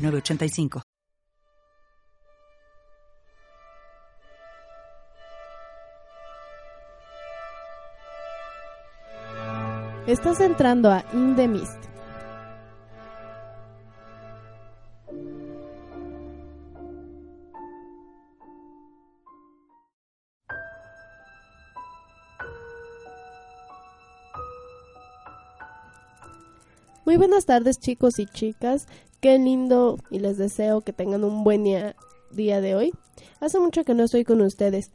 985. Estás entrando a In the Mist. Muy buenas tardes chicos y chicas. Qué lindo y les deseo que tengan un buen día, día de hoy. Hace mucho que no estoy con ustedes.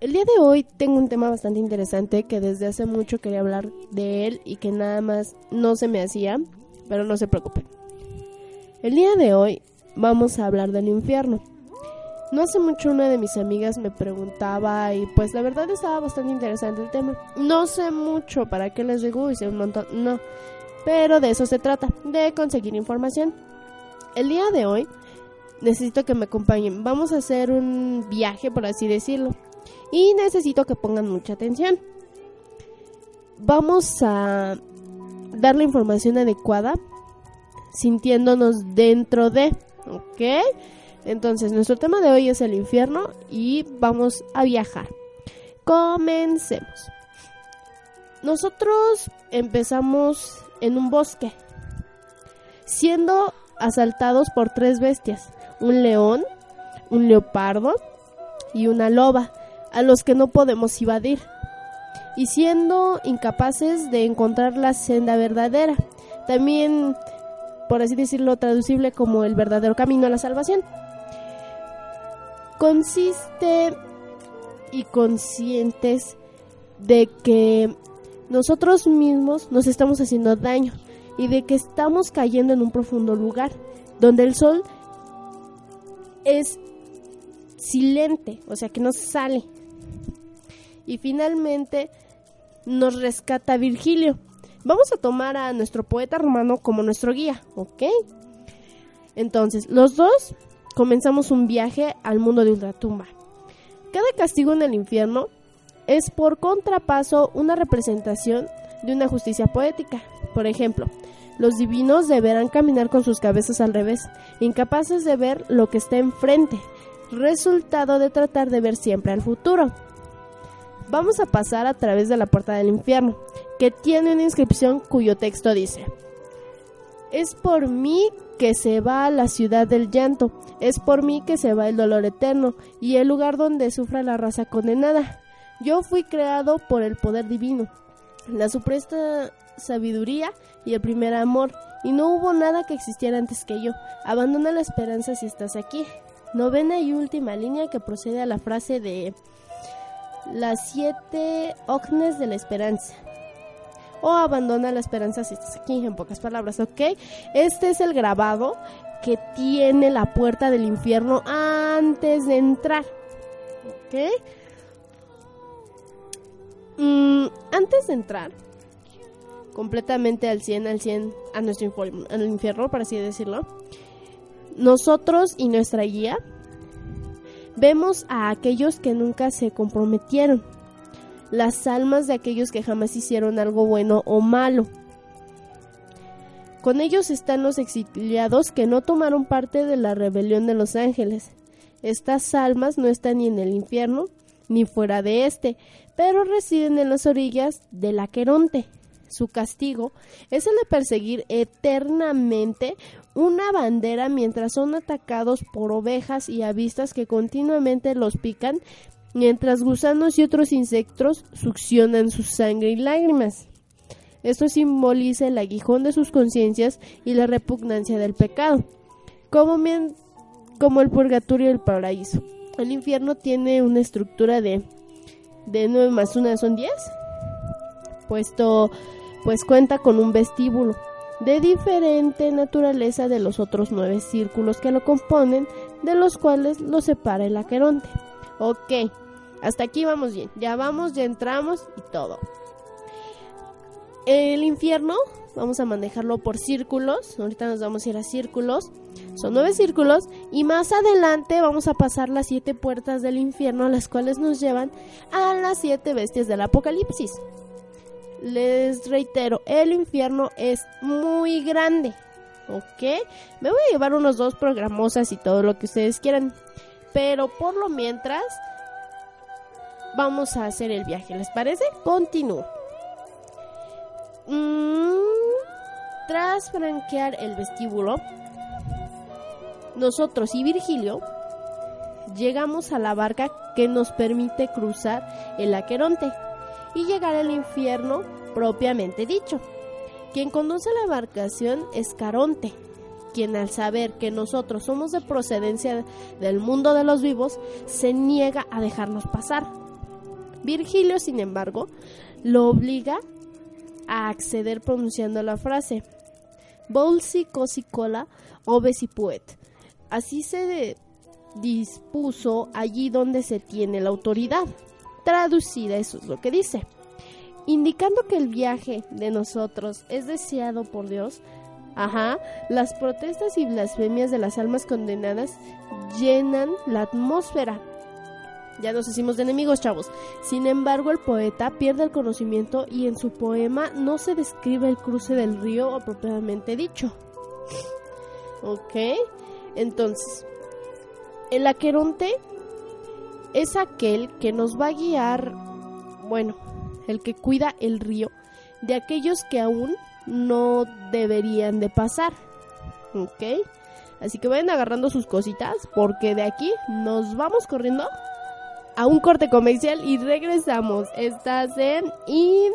El día de hoy tengo un tema bastante interesante que desde hace mucho quería hablar de él y que nada más no se me hacía, pero no se preocupen. El día de hoy vamos a hablar del infierno. No hace mucho una de mis amigas me preguntaba y pues la verdad estaba bastante interesante el tema. No sé mucho para qué les digo, hice un montón, no. Pero de eso se trata, de conseguir información. El día de hoy necesito que me acompañen. Vamos a hacer un viaje, por así decirlo. Y necesito que pongan mucha atención. Vamos a dar la información adecuada sintiéndonos dentro de, ¿ok? Entonces, nuestro tema de hoy es el infierno y vamos a viajar. Comencemos. Nosotros empezamos en un bosque, siendo asaltados por tres bestias, un león, un leopardo y una loba, a los que no podemos invadir, y siendo incapaces de encontrar la senda verdadera, también, por así decirlo, traducible como el verdadero camino a la salvación. Consiste y conscientes de que nosotros mismos nos estamos haciendo daño y de que estamos cayendo en un profundo lugar donde el sol es silente, o sea que no sale. Y finalmente nos rescata Virgilio. Vamos a tomar a nuestro poeta romano como nuestro guía, ¿ok? Entonces, los dos comenzamos un viaje al mundo de Ultratumba. Cada castigo en el infierno es por contrapaso una representación de una justicia poética. Por ejemplo, los divinos deberán caminar con sus cabezas al revés, incapaces de ver lo que está enfrente, resultado de tratar de ver siempre al futuro. Vamos a pasar a través de la puerta del infierno, que tiene una inscripción cuyo texto dice, Es por mí que se va a la ciudad del llanto, es por mí que se va el dolor eterno y el lugar donde sufra la raza condenada. Yo fui creado por el poder divino, la suprema sabiduría y el primer amor, y no hubo nada que existiera antes que yo. Abandona la esperanza si estás aquí. Novena y última línea que procede a la frase de las siete ocnes de la esperanza. O abandona la esperanza si estás aquí, en pocas palabras, ¿ok? Este es el grabado que tiene la puerta del infierno antes de entrar. ¿Ok? Mm, antes de entrar completamente al 100, al 100 a nuestro al infierno, por así decirlo, nosotros y nuestra guía vemos a aquellos que nunca se comprometieron, las almas de aquellos que jamás hicieron algo bueno o malo. Con ellos están los exiliados que no tomaron parte de la rebelión de los ángeles. Estas almas no están ni en el infierno ni fuera de este, pero residen en las orillas del Aqueronte. Su castigo es el de perseguir eternamente una bandera mientras son atacados por ovejas y avistas que continuamente los pican, mientras gusanos y otros insectos succionan su sangre y lágrimas. Esto simboliza el aguijón de sus conciencias y la repugnancia del pecado, como, como el purgatorio y el paraíso. El infierno tiene una estructura de de 9 más 1 son 10, puesto pues cuenta con un vestíbulo de diferente naturaleza de los otros nueve círculos que lo componen, de los cuales lo separa el Aqueronte. Ok, hasta aquí vamos bien, ya vamos, ya entramos y todo. El infierno, vamos a manejarlo por círculos, ahorita nos vamos a ir a círculos, son nueve círculos y más adelante vamos a pasar las siete puertas del infierno, las cuales nos llevan a las siete bestias del apocalipsis. Les reitero, el infierno es muy grande, ¿ok? Me voy a llevar unos dos programosas y todo lo que ustedes quieran, pero por lo mientras vamos a hacer el viaje, ¿les parece? Continúo. Mm, tras franquear el vestíbulo, nosotros y Virgilio llegamos a la barca que nos permite cruzar el Aqueronte y llegar al infierno propiamente dicho. Quien conduce la embarcación es Caronte, quien al saber que nosotros somos de procedencia del mundo de los vivos, se niega a dejarnos pasar. Virgilio, sin embargo, lo obliga a acceder pronunciando la frase Bolsi cosi cola obesi puet. Así se dispuso allí donde se tiene la autoridad. Traducida, eso es lo que dice. Indicando que el viaje de nosotros es deseado por Dios. Ajá, las protestas y blasfemias de las almas condenadas llenan la atmósfera ya nos hicimos de enemigos, chavos. Sin embargo, el poeta pierde el conocimiento y en su poema no se describe el cruce del río apropiadamente dicho. ¿Ok? Entonces, el aqueronte es aquel que nos va a guiar, bueno, el que cuida el río de aquellos que aún no deberían de pasar. ¿Ok? Así que vayan agarrando sus cositas porque de aquí nos vamos corriendo a un corte comercial y regresamos. Estás en In.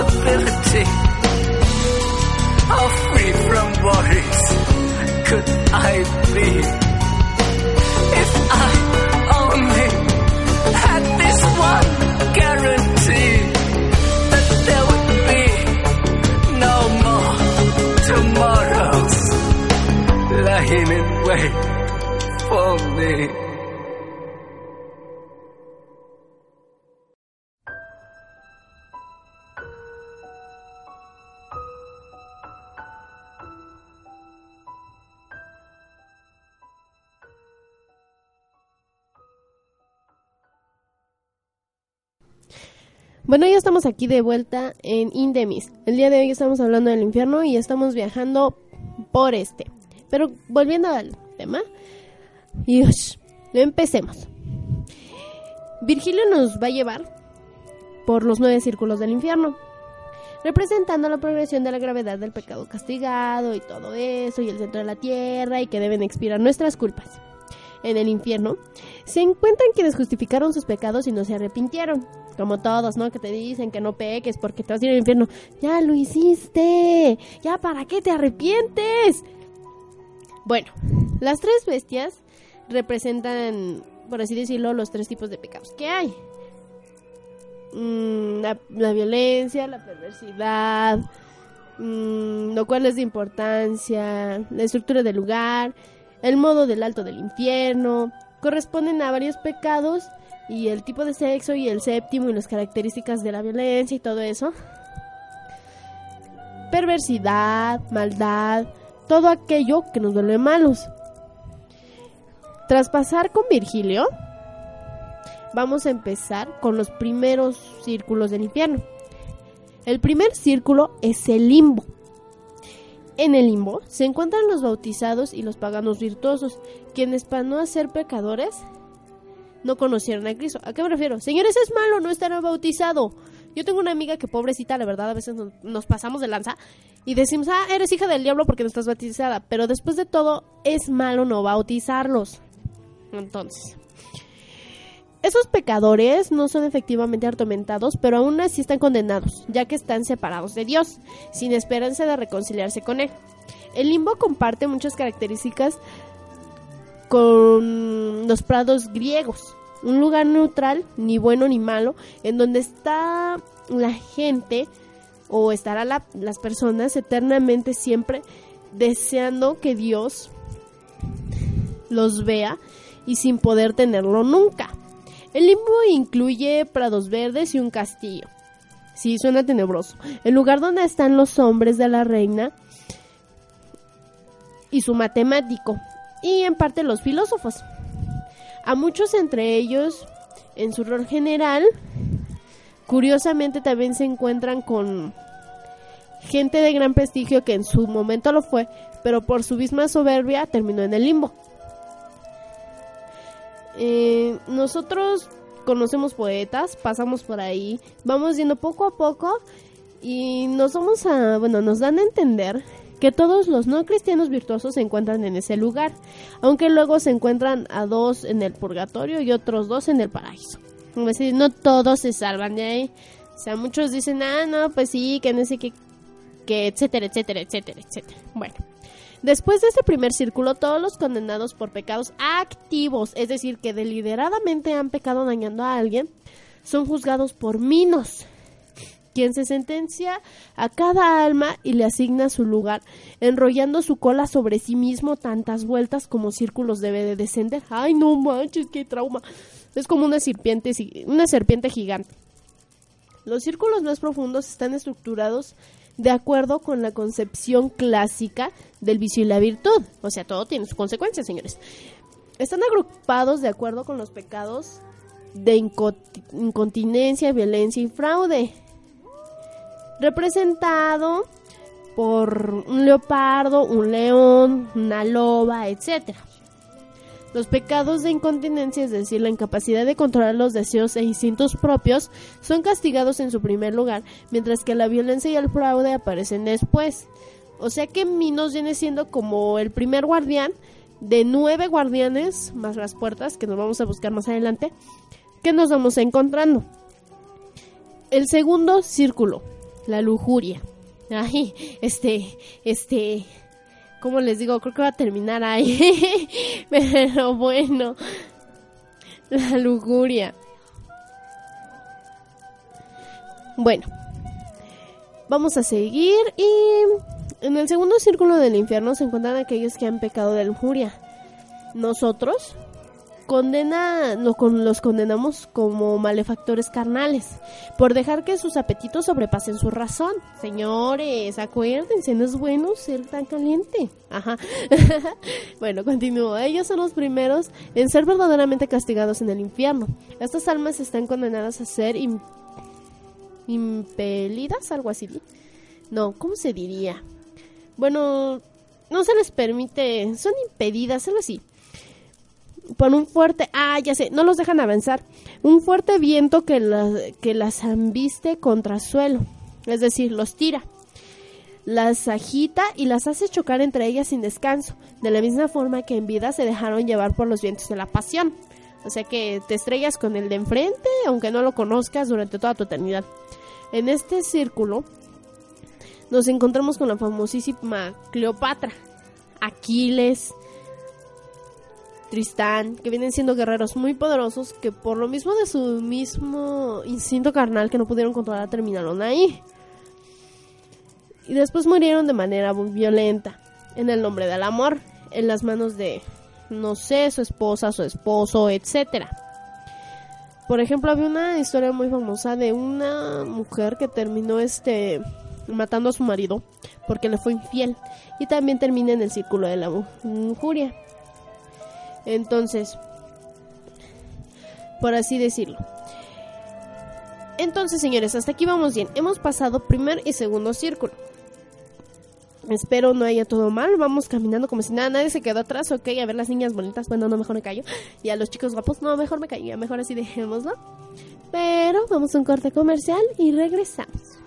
Possibility, how free from worries could I be? If I only had this one guarantee that there would be no more tomorrows lying in wait for me. Bueno, ya estamos aquí de vuelta en Indemis. El día de hoy estamos hablando del infierno y estamos viajando por este. Pero volviendo al tema, ush, empecemos. Virgilio nos va a llevar por los nueve círculos del infierno, representando la progresión de la gravedad del pecado castigado y todo eso, y el centro de la tierra, y que deben expirar nuestras culpas. En el infierno se encuentran quienes justificaron sus pecados y no se arrepintieron. Como todos, ¿no? Que te dicen que no peques porque te vas a ir al infierno. Ya lo hiciste. Ya para qué te arrepientes. Bueno, las tres bestias representan, por así decirlo, los tres tipos de pecados que hay. Mm, la, violencia, la perversidad, mm, lo cual es de importancia, la estructura del lugar, el modo del alto del infierno, corresponden a varios pecados y el tipo de sexo y el séptimo y las características de la violencia y todo eso. Perversidad, maldad, todo aquello que nos vuelve malos. Tras pasar con Virgilio, vamos a empezar con los primeros círculos del infierno. El primer círculo es el limbo. En el limbo se encuentran los bautizados y los paganos virtuosos, quienes para no ser pecadores no conocieron a Cristo. ¿A qué me refiero? Señores, es malo no estar bautizado. Yo tengo una amiga que pobrecita, la verdad, a veces nos, pasamos de lanza y decimos, ah, eres hija del diablo porque no estás bautizada. Pero después de todo, es malo no bautizarlos. Entonces, esos pecadores no son efectivamente atormentados, pero aún así están condenados, ya que están separados de Dios, sin esperanza de reconciliarse con Él. El limbo comparte muchas características con los prados griegos, un lugar neutral, ni bueno ni malo, en donde está la gente o estará la- las personas eternamente siempre deseando que Dios los vea y sin poder tenerlo nunca. El limbo incluye prados verdes y un castillo. Sí, suena tenebroso. El lugar donde están los hombres de la reina y su matemático. Y en parte los filósofos. A muchos entre ellos, en su rol general, curiosamente también se encuentran con gente de gran prestigio que en su momento lo fue, pero por su misma soberbia terminó en el limbo. Eh, nosotros conocemos poetas, pasamos por ahí, vamos yendo poco a poco y nos vamos a, bueno, nos dan a entender que todos los no cristianos virtuosos se encuentran en ese lugar, aunque luego se encuentran a dos en el purgatorio y otros dos en el paraíso. Es decir, no todos se salvan de ahí. O sea, muchos dicen, ah, no, pues sí, que no sé qué, que etcétera, etcétera, etcétera, etcétera. Bueno. Después de este primer círculo, todos los condenados por pecados activos, es decir, que deliberadamente han pecado dañando a alguien, son juzgados por Minos, quien se sentencia a cada alma y le asigna su lugar, enrollando su cola sobre sí mismo tantas vueltas como círculos debe de descender. Ay, no manches, qué trauma. Es como una serpiente, una serpiente gigante. Los círculos más profundos están estructurados de acuerdo con la concepción clásica del vicio y la virtud. O sea, todo tiene sus consecuencias, señores. Están agrupados de acuerdo con los pecados de incontinencia, violencia y fraude. Representado por un leopardo, un león, una loba, etcétera. Los pecados de incontinencia, es decir, la incapacidad de controlar los deseos e instintos propios, son castigados en su primer lugar, mientras que la violencia y el fraude aparecen después. O sea que Minos viene siendo como el primer guardián de nueve guardianes, más las puertas, que nos vamos a buscar más adelante, que nos vamos encontrando. El segundo círculo, la lujuria. Ay, este, este, como les digo, creo que va a terminar ahí. Pero bueno, la lujuria. Bueno, vamos a seguir y en el segundo círculo del infierno se encuentran aquellos que han pecado de lujuria. Nosotros condena, los condenamos como malefactores carnales por dejar que sus apetitos sobrepasen su razón. Señores, acuérdense, no es bueno ser tan caliente. Ajá. bueno, continúo. Ellos son los primeros en ser verdaderamente castigados en el infierno. Estas almas están condenadas a ser impelidas, algo así. No, ¿cómo se diría? Bueno, no se les permite, son impedidas, algo así por un fuerte, ah, ya sé, no los dejan avanzar, un fuerte viento que, que las ambiste contra suelo, es decir, los tira, las agita y las hace chocar entre ellas sin descanso, de la misma forma que en vida se dejaron llevar por los vientos de la pasión. O sea que te estrellas con el de enfrente, aunque no lo conozcas durante toda tu eternidad. En este círculo nos encontramos con la famosísima Cleopatra, Aquiles, Tristán, que vienen siendo guerreros muy poderosos que por lo mismo de su mismo instinto carnal que no pudieron controlar terminaron ahí. Y después murieron de manera muy violenta, en el nombre del amor, en las manos de, no sé, su esposa, su esposo, etcétera. Por ejemplo, había una historia muy famosa de una mujer que terminó este matando a su marido porque le fue infiel y también termina en el círculo de la lujuria. Entonces, por así decirlo. Entonces, señores, hasta aquí vamos bien. Hemos pasado primer y segundo círculo. Espero no haya todo mal. Vamos caminando como si nada, nadie se quedó atrás. Ok, a ver las niñas bonitas. Bueno, no, mejor me callo. Y a los chicos guapos, no, mejor me callo. Mejor así dejémoslo. Pero vamos a un corte comercial y regresamos.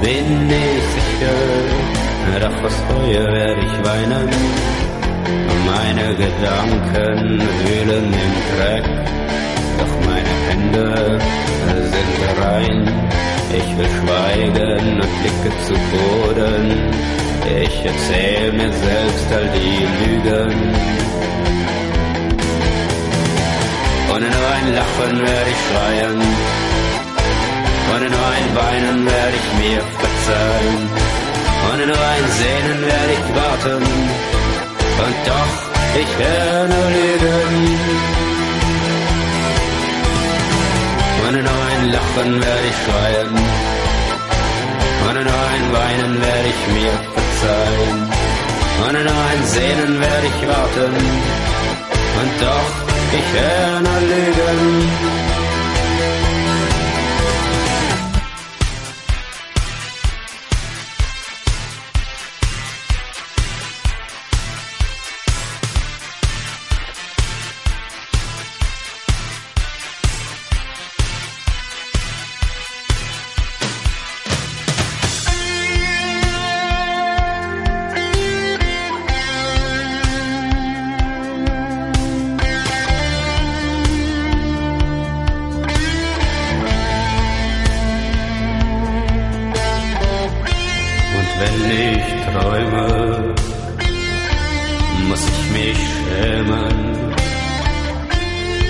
Bin ich sicher, doch aus Reue werde ich weinen. Meine Gedanken wühlen im Dreck, doch meine Hände sind rein. Ich will schweigen und blicke zu Boden. Ich erzähl mir selbst all die Lügen. Ohne nur ein Lachen werde ich schreien. Mir verzeihen. Und nur ein Sehnen werde ich warten. Und doch, ich werde nur lügen. Und nur ein Lachen werde ich schreien. Und nur ein Weinen werde ich mir verzeihen. Und nur ein Sehnen werde ich warten. Und doch, ich werde nur lügen.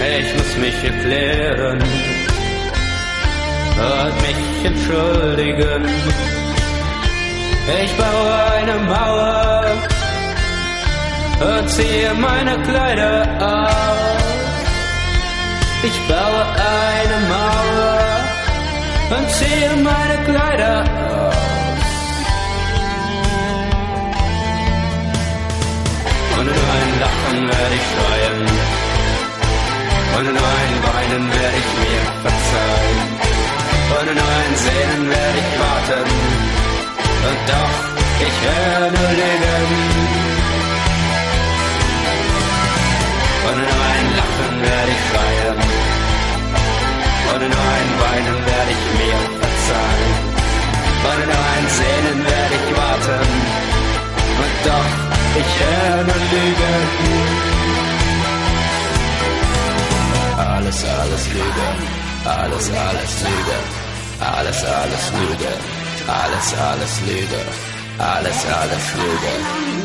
Ich muss mich erklären und mich entschuldigen. Ich baue eine Mauer und ziehe meine Kleider aus. Ich baue eine Mauer und ziehe meine Kleider aus. Und nur ein Lachen werde ich schreien. Und nur ein Weinen werde ich mir verzeihen. Und nur ein Sehnen werde ich warten. Und doch, ich werde nur lügen. Und nur ein Lachen werde ich schreien. Und nur ein Weinen werde ich mir verzeihen. Und nur ein Sehnen werde ich warten. Und doch, ich werde lügen. Alles, alles Lüge. Alles, alles Lüge. Alles, alles Lüge. Alles, alles Lüge. Alles, alles Lüge.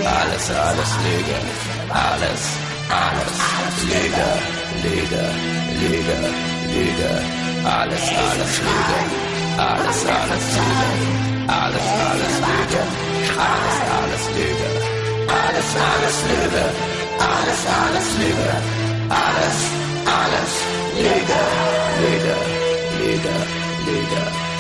Alles, alles Lüge. Alles, alles Lüge. Lüge, Lüge, Lüge. Alles, alles Lüge. Alles, alles Lüge. Alles, alles Lüge. Alles, alles Lüge. Alles, alles Lüge. Alles, alles Lüge. Alles, alles Lüge. Lüge, Lüge, Lüge. Und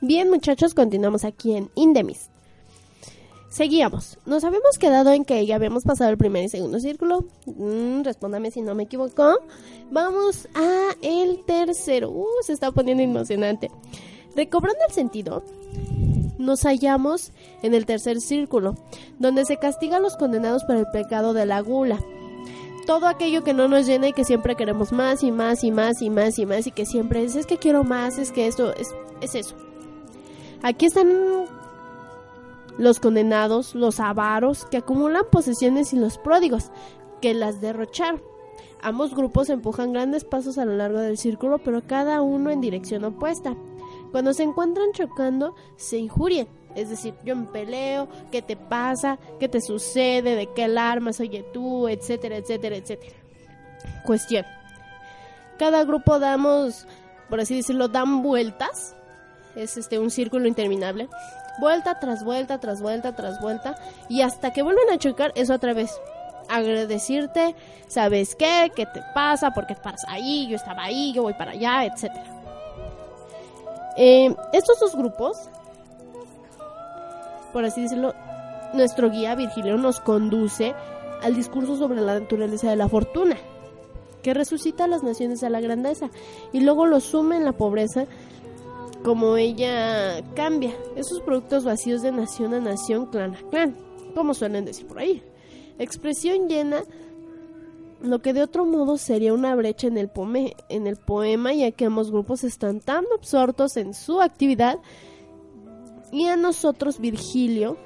Bien, muchachos, continuamos aquí en Indemis. Seguíamos. Nos habíamos quedado en que ya habíamos pasado el primer y segundo círculo. Mm, respóndame si no me equivoco. Vamos a el tercero. Uh, se está poniendo emocionante. Recobrando el sentido, nos hallamos en el tercer círculo, donde se castiga a los condenados por el pecado de la gula. Todo aquello que no nos llena y que siempre queremos más y más y más y más y más y que siempre es, es que quiero más, es que esto es, es eso. Aquí están los condenados, los avaros, que acumulan posesiones y los pródigos, que las derrocharon. Ambos grupos empujan grandes pasos a lo largo del círculo, pero cada uno en dirección opuesta. Cuando se encuentran chocando, se injurian. Es decir, yo me peleo, ¿qué te pasa? ¿Qué te sucede? ¿De qué alarmas? Oye tú, etcétera, etcétera, etcétera. Cuestión. Cada grupo damos, por así decirlo, dan vueltas. Es este un círculo interminable. Vuelta tras vuelta, tras vuelta, tras vuelta. Y hasta que vuelven a chocar es otra vez. Agradecirte, ¿sabes qué? ¿Qué te pasa? ¿Por qué paras ahí? Yo estaba ahí, yo voy para allá, etcétera. Eh, estos dos grupos, por así decirlo, nuestro guía Virgilio nos conduce al discurso sobre la naturaleza de la fortuna, que resucita a las naciones a la grandeza y luego los sume en la pobreza como ella cambia esos productos vacíos de nación a nación, clan a clan, como suelen decir por ahí. Expresión llena lo que de otro modo sería una brecha en el, en el poema, ya que ambos grupos están tan absortos en su actividad y a nosotros Virgilio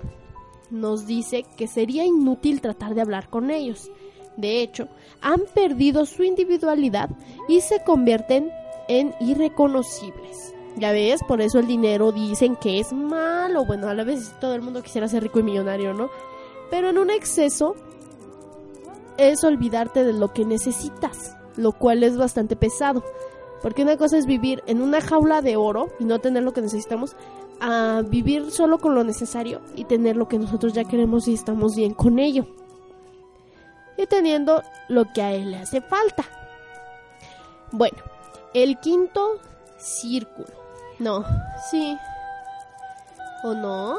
nos dice que sería inútil tratar de hablar con ellos. De hecho, han perdido su individualidad y se convierten en irreconocibles. Ya ves, por eso el dinero dicen que es malo. Bueno, a la vez todo el mundo quisiera ser rico y millonario, ¿no? Pero en un exceso es olvidarte de lo que necesitas, lo cual es bastante pesado. Porque una cosa es vivir en una jaula de oro y no tener lo que necesitamos, a vivir solo con lo necesario y tener lo que nosotros ya queremos y estamos bien con ello. Y teniendo lo que a él le hace falta. Bueno, el quinto círculo. No, sí. ¿O no?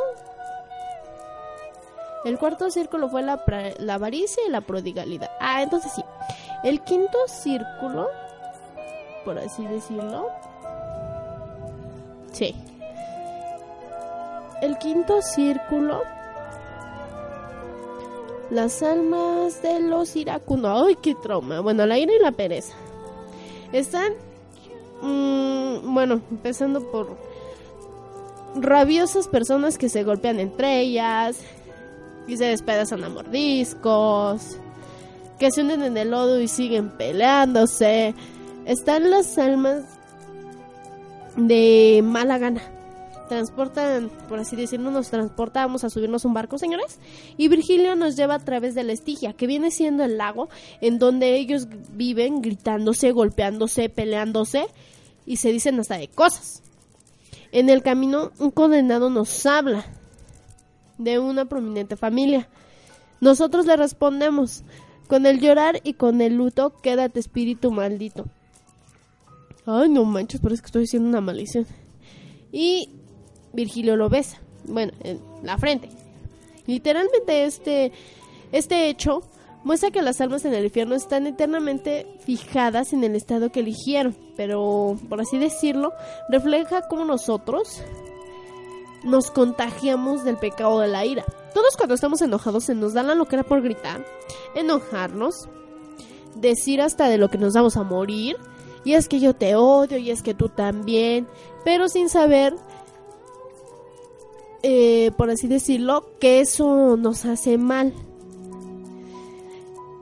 El cuarto círculo fue la, la avaricia y la prodigalidad. Ah, entonces sí. El quinto círculo, por así decirlo. Sí. El quinto círculo. Las almas de los iracundos. ¡Ay, qué trauma! Bueno, la ira y la pereza. Están. Mm, bueno, empezando por. Rabiosas personas que se golpean entre ellas. Y se despedazan a mordiscos. Que se hunden en el lodo y siguen peleándose. Están las almas de mala gana. Transportan, por así decirlo, nos transportamos a subirnos un barco, señores. Y Virgilio nos lleva a través de la Estigia, que viene siendo el lago en donde ellos viven gritándose, golpeándose, peleándose y se dicen hasta de cosas. En el camino, un condenado nos habla de una prominente familia. Nosotros le respondemos, con el llorar y con el luto, quédate espíritu maldito. Ay, no manches, parece que estoy haciendo una maldición. Y Virgilio lo besa, bueno, en la frente. Literalmente este, este hecho muestra que las almas en el infierno están eternamente fijadas en el estado que eligieron, pero por así decirlo, refleja cómo nosotros nos contagiamos del pecado de la ira. Todos cuando estamos enojados se nos da la locura por gritar, enojarnos, decir hasta de lo que nos vamos a morir, y es que yo te odio, y es que tú también, pero sin saber, eh, por así decirlo, que eso nos hace mal.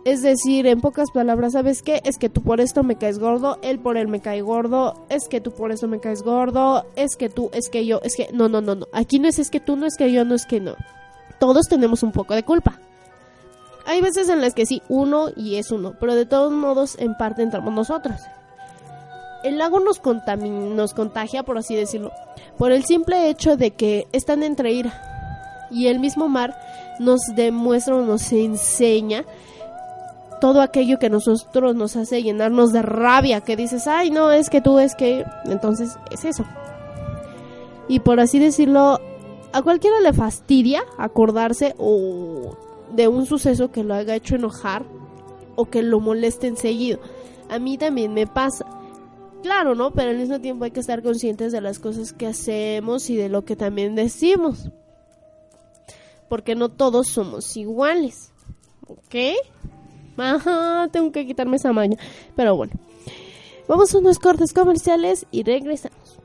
Es decir, en pocas palabras, ¿sabes qué? Es que tú por esto me caes gordo, él por él me cae gordo, es que tú por eso me caes gordo, es que tú, es que yo, es que... No, no, no, no. Aquí no es es que tú, no es que yo, no es que no. Todos tenemos un poco de culpa. Hay veces en las que sí, uno y es uno, pero de todos modos en parte entramos nosotros. El lago nos, nos contagia, por así decirlo, por el simple hecho de que están entre ira. Y el mismo mar nos demuestra o nos enseña todo aquello que nosotros nos hace llenarnos de rabia, que dices, ay, no, es que tú, es que... Entonces es eso. Y por así decirlo, a cualquiera le fastidia acordarse o de un suceso que lo haya hecho enojar o que lo moleste enseguido. A mí también me pasa. Claro, ¿no? Pero al mismo tiempo hay que estar conscientes de las cosas que hacemos y de lo que también decimos. Porque no todos somos iguales. ¿Ok? Tengo que quitarme esa maña. Pero bueno. Vamos a unos cortes comerciales y regresamos.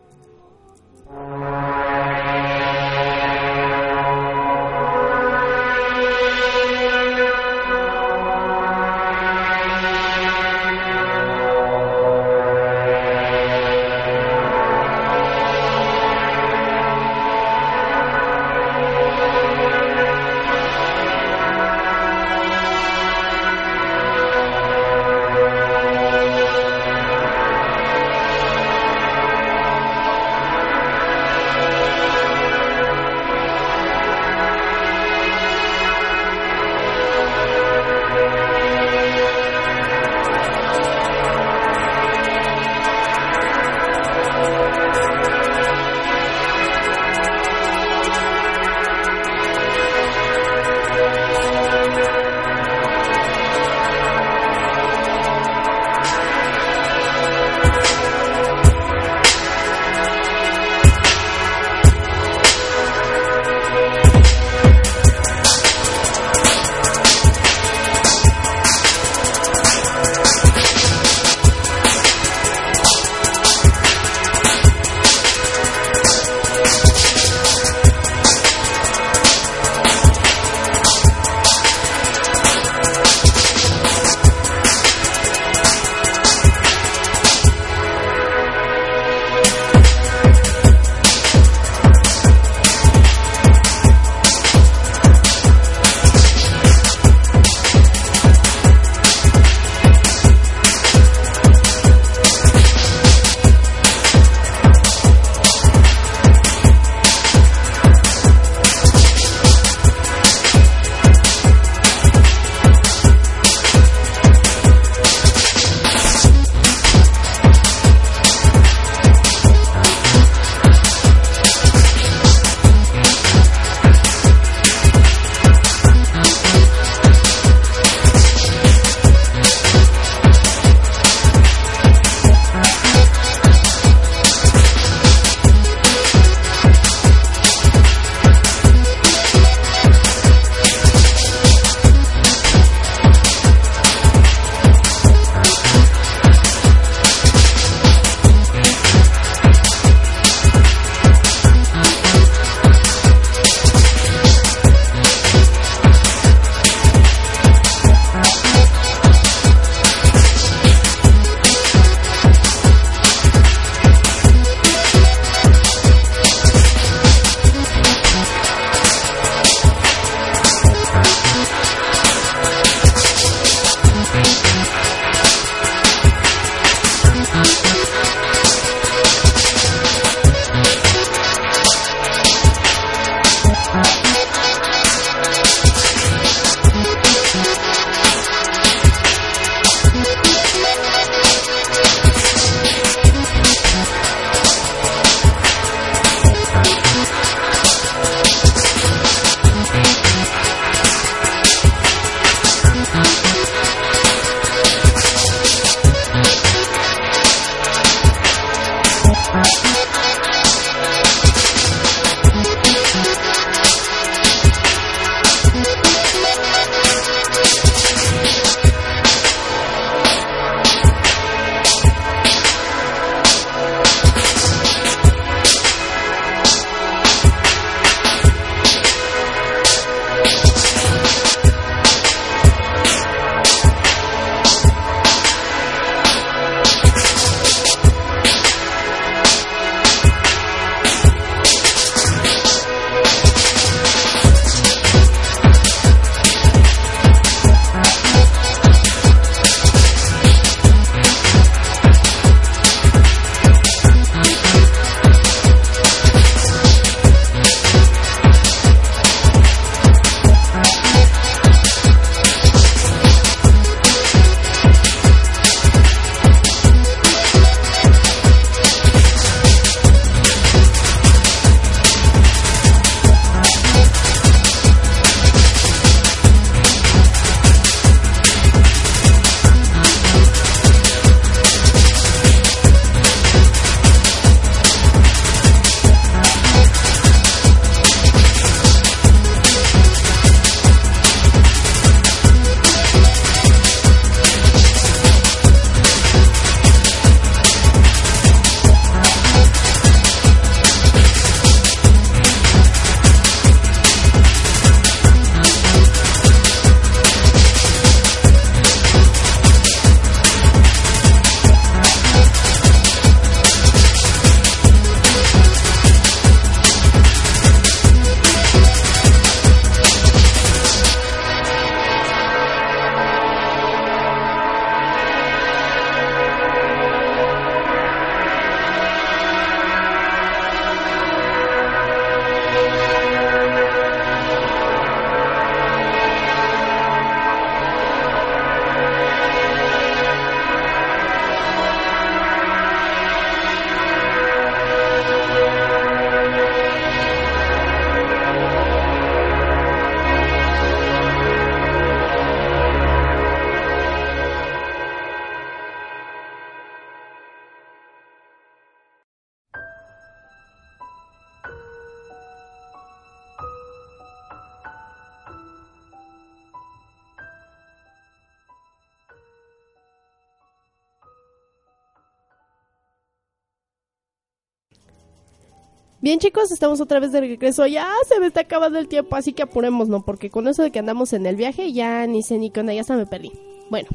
Bien chicos, estamos otra vez de regreso. Ya se me está acabando el tiempo, así que apuremos, ¿no? Porque con eso de que andamos en el viaje ya ni sé ni qué onda, ya se me perdí. Bueno,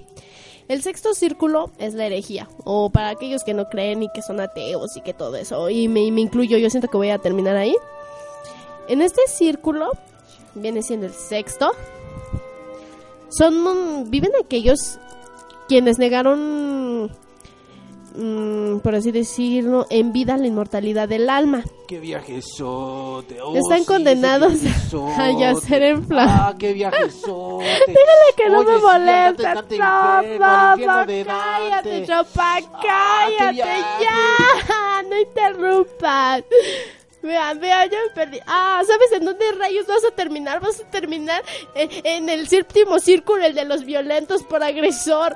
el sexto círculo es la herejía. O para aquellos que no creen y que son ateos y que todo eso. Y me, incluyo, yo siento que voy a terminar ahí. En este círculo, viene siendo el sexto, son viven aquellos quienes negaron mm, por así decirlo en vida la inmortalidad del alma ¡Qué viajesote! Oh, Están sí, condenados a yacer en plan. ¡Ah, qué viajesote! Dígale que no Oye, me molesta. No, cállate, chopa, Ah, cállate ya. No interrumpas. Vean, vean, yo me perdí. Ah, ¿sabes en dónde rayos vas a terminar? Vas a terminar en, en el séptimo círculo, el de los violentos por agresor.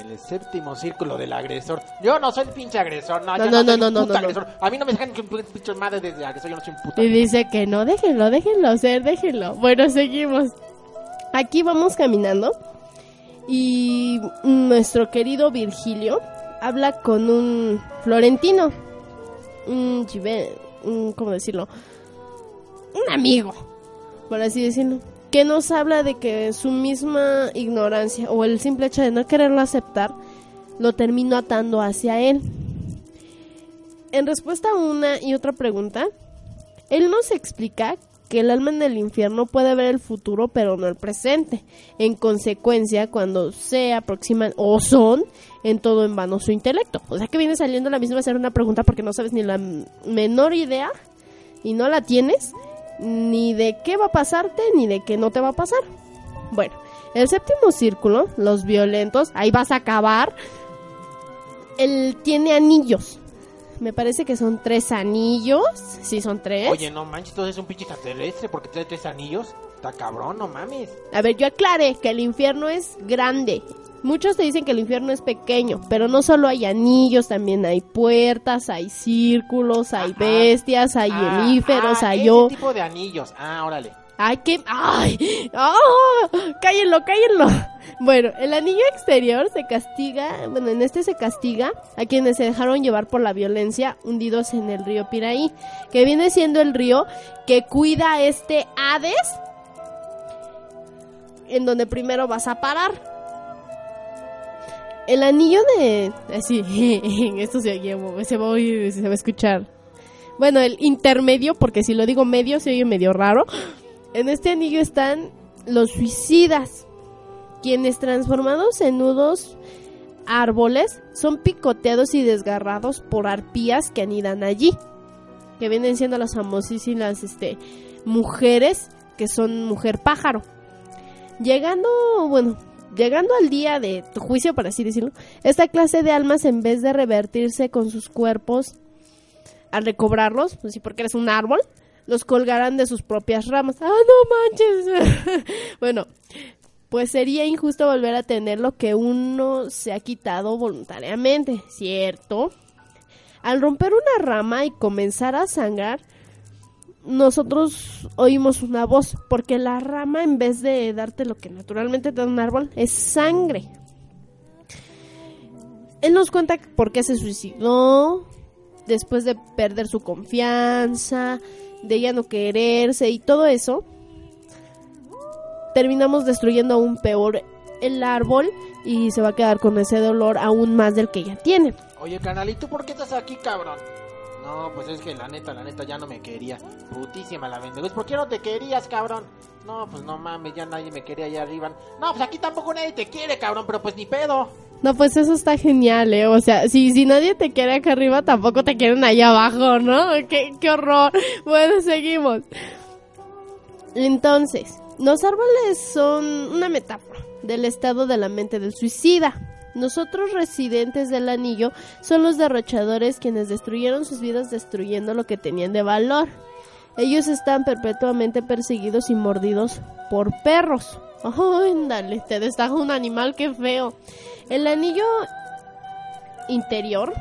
En el séptimo círculo del agresor. Yo no soy el pinche agresor, no, No, yo no, no, soy no, no, no, agresor. A mí no me dejan que un pinche madre desde agresor, yo no soy un puto Y dice que no, déjenlo, déjenlo ser, déjenlo. Bueno, seguimos. Aquí vamos caminando y nuestro querido Virgilio habla con un florentino, un chive, un, ¿cómo decirlo? Un amigo, por así decirlo, que nos habla de que su misma ignorancia o el simple hecho de no quererlo aceptar lo terminó atando hacia él. En respuesta a una y otra pregunta, él nos explica que el alma en el infierno puede ver el futuro pero no el presente. En consecuencia, cuando se aproximan o son, en todo en vano su intelecto. O sea que viene saliendo la misma hacer una pregunta porque no sabes ni la menor idea y no la tienes ni de qué va a pasarte ni de qué no te va a pasar. Bueno, el séptimo círculo, los violentos, ahí vas a acabar. Él tiene anillos. Me parece que son tres anillos. Sí, son tres. Oye, no manches, todo es un pinche extraterrestre porque trae tres anillos. Está cabrón, no mames. A ver, yo aclaré que el infierno es grande. Muchos te dicen que el infierno es pequeño, pero no solo hay anillos, también hay puertas, hay círculos, hay bestias, hay Ah, hemíferos, ah, hay yo. tipo de anillos. Ah, órale. Ay, qué. ¡Ay! ¡Ah! ¡Cállenlo, cállenlo! Bueno, el anillo exterior se castiga. Bueno, en este se castiga a quienes se dejaron llevar por la violencia hundidos en el río Piraí, que viene siendo el río que cuida este Hades, en donde primero vas a parar. El anillo de. Así, esto se, oye, se va a oír, se va a escuchar. Bueno, el intermedio, porque si lo digo medio se oye medio raro. En este anillo están los suicidas, quienes transformados en nudos árboles son picoteados y desgarrados por arpías que anidan allí, que vienen siendo las famosísimas este, mujeres que son mujer pájaro. Llegando, bueno, llegando al día de tu juicio, por así decirlo, esta clase de almas en vez de revertirse con sus cuerpos al recobrarlos, pues porque eres un árbol, los colgarán de sus propias ramas. ¡Ah, no manches! bueno, pues sería injusto volver a tener lo que uno se ha quitado voluntariamente, ¿cierto? Al romper una rama y comenzar a sangrar, nosotros oímos una voz, porque la rama en vez de darte lo que naturalmente te da un árbol, es sangre. Él nos cuenta por qué se suicidó, después de perder su confianza, de ya no quererse y todo eso, terminamos destruyendo aún peor el árbol y se va a quedar con ese dolor aún más del que ya tiene. Oye, carnal, ¿y tú por qué estás aquí, cabrón? No, pues es que la neta, la neta ya no me quería. Putísima la vende. Pues, ¿por qué no te querías, cabrón? No, pues no mames, ya nadie me quería allá arriba. No, pues aquí tampoco nadie te quiere, cabrón, pero pues ni pedo. No, pues eso está genial, ¿eh? O sea, si, si nadie te quiere acá arriba, tampoco te quieren allá abajo, ¿no? ¡Qué, qué horror! Bueno, seguimos. Entonces, los árboles son una metáfora del estado de la mente del suicida. Nosotros residentes del anillo son los derrochadores quienes destruyeron sus vidas destruyendo lo que tenían de valor. Ellos están perpetuamente perseguidos y mordidos por perros. ¡Ay, dale! Te destaca un animal, qué feo. El anillo interior.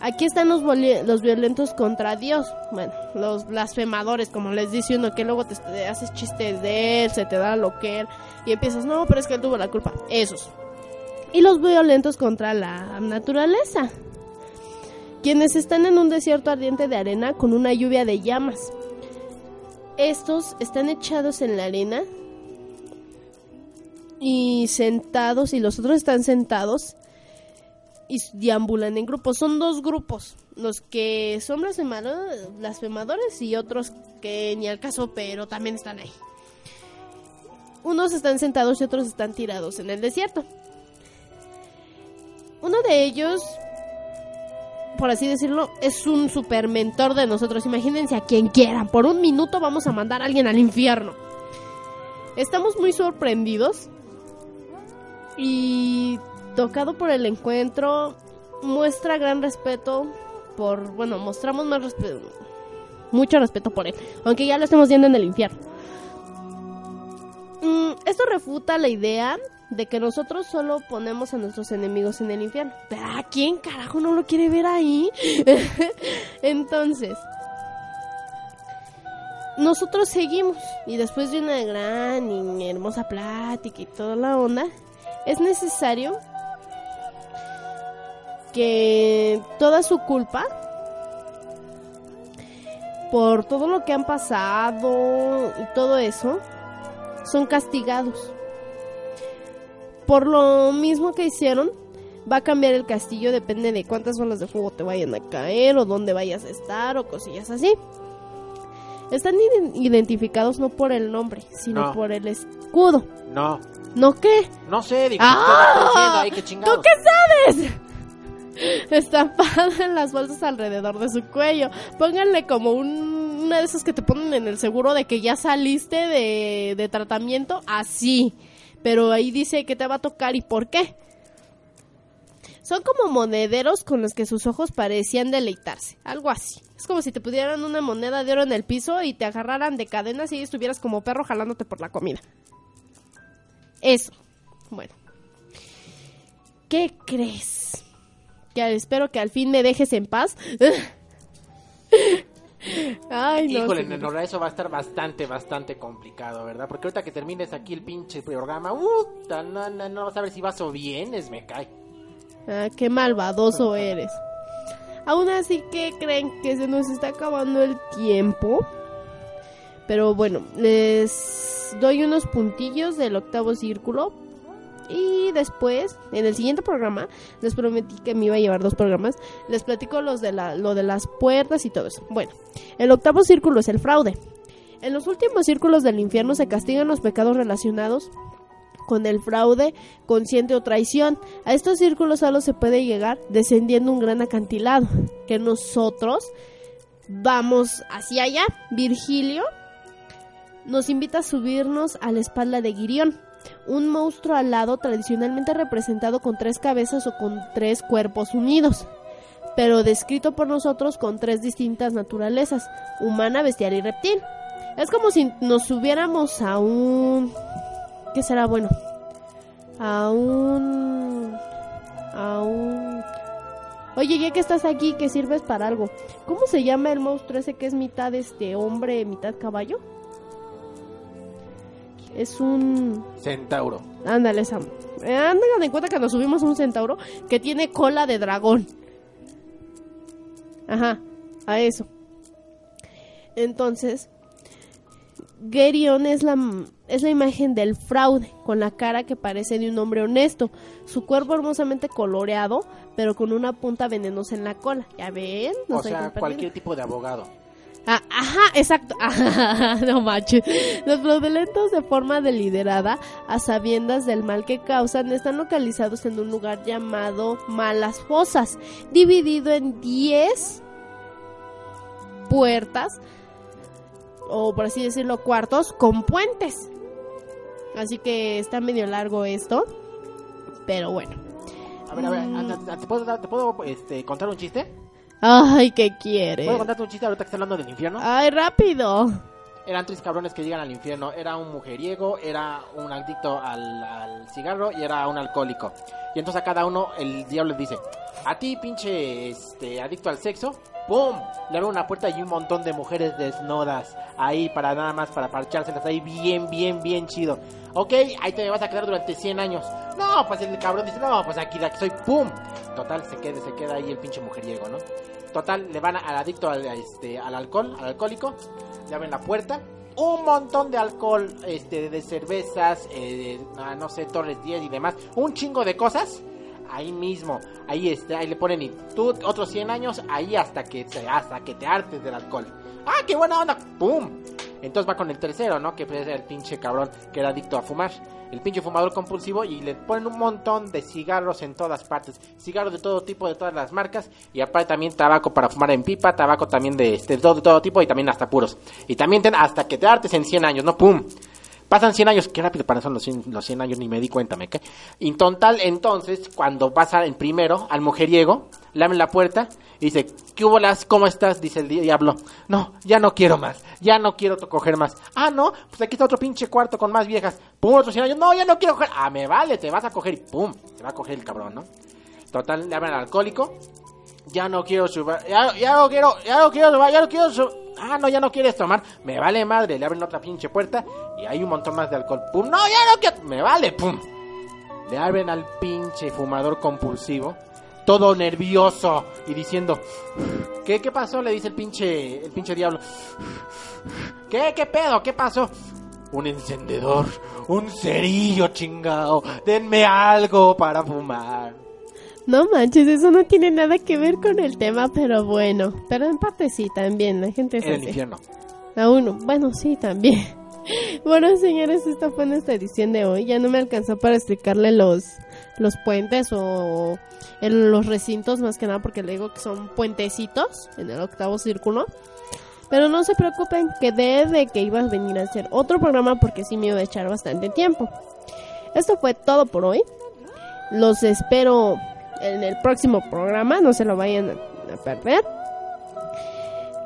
Aquí están los violentos contra Dios. Bueno, los blasfemadores, como les dice uno, que luego te, te haces chistes de él, se te da lo que él, y empiezas, no, pero es que él tuvo la culpa. Esos. Y los violentos contra la naturaleza. quienes están en un desierto ardiente de arena con una lluvia de llamas. Estos están echados en la arena y sentados, y los otros están sentados y deambulan en grupos. Son dos grupos, los que son blasfemado- blasfemadores y otros que ni al caso, pero también están ahí. Unos están sentados y otros están tirados en el desierto. Uno de ellos, por así decirlo, es un super mentor de nosotros. Imagínense a quien quieran. Por un minuto vamos a mandar a alguien al infierno. Estamos muy sorprendidos. Y tocado por el encuentro, muestra gran respeto por, bueno, mostramos más respeto, mucho respeto por él, aunque ya lo estemos viendo en el infierno. Mm, esto refuta la idea de que nosotros solo ponemos a nuestros enemigos en el infierno. Pero ¿a quién carajo no lo quiere ver ahí? Entonces, nosotros seguimos y después de una gran y hermosa plática y toda la onda, es necesario que toda su culpa por todo lo que han pasado y todo eso son castigados. Por lo mismo que hicieron, va a cambiar el castillo, depende de cuántas bolas de fuego te vayan a caer o dónde vayas a estar o cosillas así. Están iden- identificados no por el nombre, sino No. por el escudo. No, ¿No qué? no sé, digo, ¡Ah! ¿qué. ¿Tú qué sabes? Estampado en las bolsas alrededor de su cuello. Pónganle como un, una de esas que te ponen en el seguro de que ya saliste de, de tratamiento, así. Pero ahí dice que te va a tocar y por qué. Son como monederos con los que sus ojos parecían deleitarse, algo así. Es como si te pusieran una moneda de oro en el piso y te agarraran de cadenas y estuvieras como perro jalándote por la comida. Eso. Bueno. ¿Qué crees? Que espero que al fin me dejes en paz. Ay, no. Híjole, señor. Nenora, eso va a estar bastante, bastante complicado, ¿verdad? Porque ahorita que termines aquí el pinche programa, uh, no, no, no vas a ver si vas o vienes, me cae. Ah, qué malvadoso eres. Aún así que creen que se nos está acabando el tiempo. Pero bueno, les doy unos puntillos del octavo círculo. Y después, en el siguiente programa, les prometí que me iba a llevar dos programas. Les platico los de la, lo de las puertas y todo eso. Bueno, el octavo círculo es el fraude. En los últimos círculos del infierno se castigan los pecados relacionados con el fraude, consciente o traición. A estos círculos solo se puede llegar descendiendo un gran acantilado, que nosotros vamos hacia allá. Virgilio nos invita a subirnos a la espalda de Girión, un monstruo alado tradicionalmente representado con tres cabezas o con tres cuerpos unidos, pero descrito por nosotros con tres distintas naturalezas, humana, bestial y reptil. Es como si nos subiéramos a un... ¿Qué será bueno? A un... A un... Oye, ya que estás aquí, que sirves para algo. ¿Cómo se llama el monstruo ese que es mitad este hombre, mitad caballo? Es un... Centauro. Ándale, Sam. Eh, Andan en cuenta que nos subimos a un centauro que tiene cola de dragón. Ajá, a eso. Entonces, Gerion es la, es la imagen del fraude, con la cara que parece de un hombre honesto, su cuerpo hermosamente coloreado, pero con una punta venenosa en la cola. ¿Ya ven? No o sea, cualquier tipo de abogado. Ah, ajá, exacto. no manches. Los fraudulentos de forma deliberada, a sabiendas del mal que causan, están localizados en un lugar llamado Malas Fosas, dividido en 10 puertas, o por así decirlo, cuartos con puentes. Así que está medio largo esto, pero bueno. A ver, a ver, Mm. ¿te puedo, te puedo este, contar un chiste? Ay, ¿qué quieres? ¿Puedo contarte un chiste ahorita que está hablando del infierno? Ay, rápido. Eran tres cabrones que llegan al infierno. Era un mujeriego, era un adicto al, al cigarro y era un alcohólico. Y entonces a cada uno el diablo les dice, a ti pinche este, adicto al sexo, ¡pum! Le abre una puerta y un montón de mujeres desnudas ahí para nada más, para parchárselas ahí bien, bien, bien chido. Ok, ahí te vas a quedar durante 100 años. No, pues el cabrón dice, no, pues aquí aquí soy, ¡pum! Total, se queda, se queda ahí el pinche mujeriego, ¿no? Total, le van al adicto al, este, al alcohol, al alcohólico, le abren la puerta. Un montón de alcohol, este, de cervezas, eh, ah, no sé, Torres 10 y demás. Un chingo de cosas. Ahí mismo, ahí este, ahí le ponen y tú otros 100 años, ahí hasta que hasta que te hartes del alcohol. ¡Ah, qué buena onda! ¡Pum! Entonces va con el tercero, ¿no? Que es el pinche cabrón que era adicto a fumar. El pinche fumador compulsivo y le ponen un montón de cigarros en todas partes. Cigarros de todo tipo, de todas las marcas. Y aparte también tabaco para fumar en pipa, tabaco también de, este, de todo, de todo tipo y también hasta puros. Y también ten- hasta que te hartes en 100 años, ¿no? ¡Pum! Pasan 100 años, qué rápido pasan los 100, los 100 años, ni me di cuenta, me. Y en total, entonces, cuando pasa en primero al mujeriego, le abren la puerta y dice, ¿qué hubo las? ¿Cómo estás? Dice el diablo. No, ya no quiero más, ya no quiero coger más. Ah, no, pues aquí está otro pinche cuarto con más viejas. Pum, otros 100 años, no, ya no quiero coger. Ah, me vale, te vas a coger y pum, te va a coger el cabrón, ¿no? Total, le abren al alcohólico. Ya no quiero subir, ya, ya no quiero, ya no quiero subir, ya no quiero subir. Ah, no, ya no quieres tomar. Me vale madre, le abren otra pinche puerta y hay un montón más de alcohol. Pum, no, ya no quiero. Me vale, pum. Le abren al pinche fumador compulsivo, todo nervioso y diciendo, ¿qué, qué pasó? Le dice el pinche, el pinche diablo. ¿Qué, qué pedo? ¿Qué pasó? Un encendedor, un cerillo chingado. Denme algo para fumar. No manches, eso no tiene nada que ver con el tema, pero bueno. Pero en parte sí, también, la gente se En el infierno. A uno, bueno, sí, también. Bueno, señores, esta fue nuestra edición de hoy. Ya no me alcanzó para explicarle los, los puentes o el- los recintos, más que nada porque le digo que son puentecitos en el octavo círculo. Pero no se preocupen, que de que iba a venir a hacer otro programa porque sí me iba a echar bastante tiempo. Esto fue todo por hoy. Los espero en el próximo programa, no se lo vayan a- perder.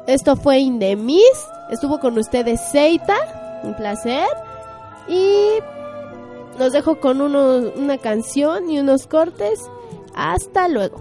Esto fue Indemis. Estuvo con ustedes Seita. Un placer. Y los dejo con una canción y unos cortes. Hasta luego.